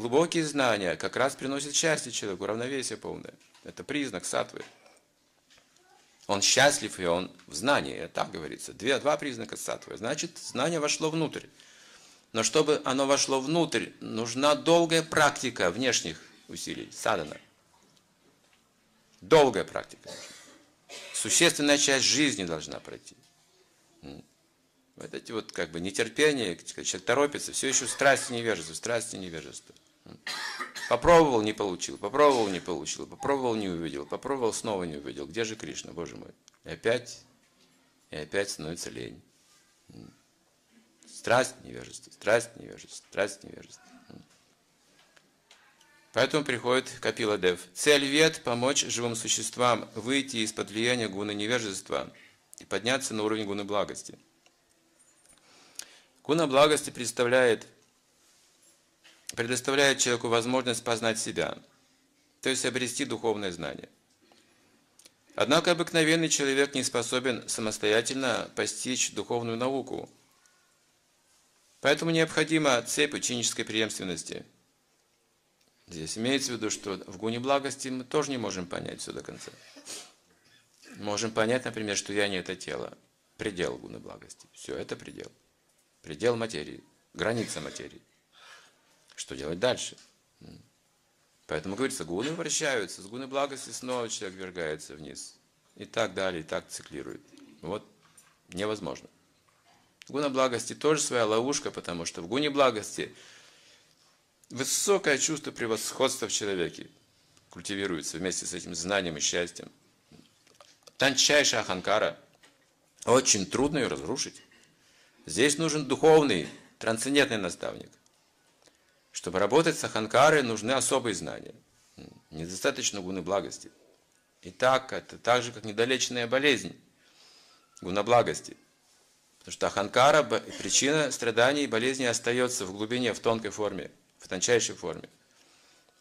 глубокие знания как раз приносят счастье человеку, равновесие полное. Это признак сатвы. Он счастлив, и он в знании, так говорится. Две, два признака сатвы. Значит, знание вошло внутрь. Но чтобы оно вошло внутрь, нужна долгая практика внешних усилий, садана. Долгая практика. Существенная часть жизни должна пройти. Вот эти вот как бы нетерпение, человек торопится, все еще страсти невежества, страсти невежества. Попробовал, не получил, попробовал, не получил, попробовал, не увидел, попробовал, снова не увидел. Где же Кришна, Боже мой? И опять, и опять становится лень. Страсть невежества, страсть невежества, страсть невежества. Поэтому приходит Капила Дев. Цель вет – помочь живым существам выйти из-под влияния гуны невежества и подняться на уровень гуны благости. Гуна благости представляет предоставляет человеку возможность познать себя, то есть обрести духовное знание. Однако обыкновенный человек не способен самостоятельно постичь духовную науку. Поэтому необходима цепь ученической преемственности. Здесь имеется в виду, что в гуне благости мы тоже не можем понять все до конца. Можем понять, например, что я не это тело. Предел гуны благости. Все, это предел. Предел материи. Граница материи. Что делать дальше? Поэтому говорится, гуны вращаются, с гуны благости снова человек вергается вниз. И так далее, и так циклирует. Вот невозможно. Гуна благости тоже своя ловушка, потому что в гуне благости высокое чувство превосходства в человеке культивируется вместе с этим знанием и счастьем. Тончайшая аханкара. Очень трудно ее разрушить. Здесь нужен духовный, трансцендентный наставник. Чтобы работать с Аханкарой, нужны особые знания. Недостаточно гуны благости. И так, это так же, как недолеченная болезнь. Гуна благости. Потому что Аханкара, причина страданий и болезни остается в глубине, в тонкой форме, в тончайшей форме.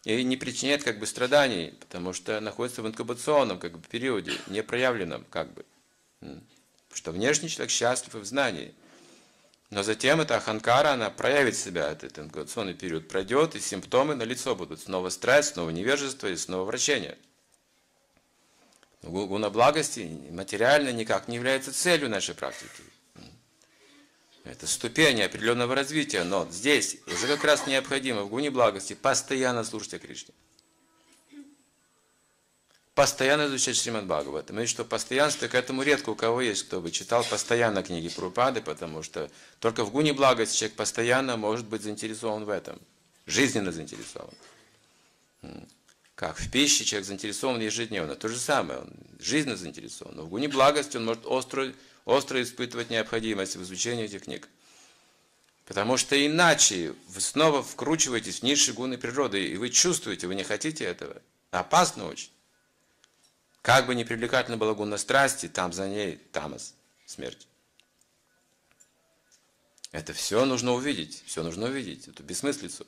И не причиняет как бы страданий, потому что находится в инкубационном как бы, периоде, непроявленном как бы. Потому что внешний человек счастлив и в знании – но затем эта аханкара, она проявит себя, этот инкубационный период пройдет, и симптомы на лицо будут. Снова страсть, снова невежество и снова вращение. Гуна благости материально никак не является целью нашей практики. Это ступень определенного развития, но здесь уже как раз необходимо в гуне благости постоянно слушать о Кришне постоянно изучать Шримад Бхагаватам. И что постоянство к этому редко у кого есть, кто бы читал постоянно книги Прупады, потому что только в гуне благости человек постоянно может быть заинтересован в этом, жизненно заинтересован. Как в пище человек заинтересован ежедневно. То же самое, он жизненно заинтересован. Но в гуне благости он может остро, остро испытывать необходимость в изучении этих книг. Потому что иначе вы снова вкручиваетесь в низшие гуны природы, и вы чувствуете, вы не хотите этого. Опасно очень. Как бы ни привлекательна была гуна страсти, там за ней тамас, смерть. Это все нужно увидеть, все нужно увидеть, эту бессмыслицу.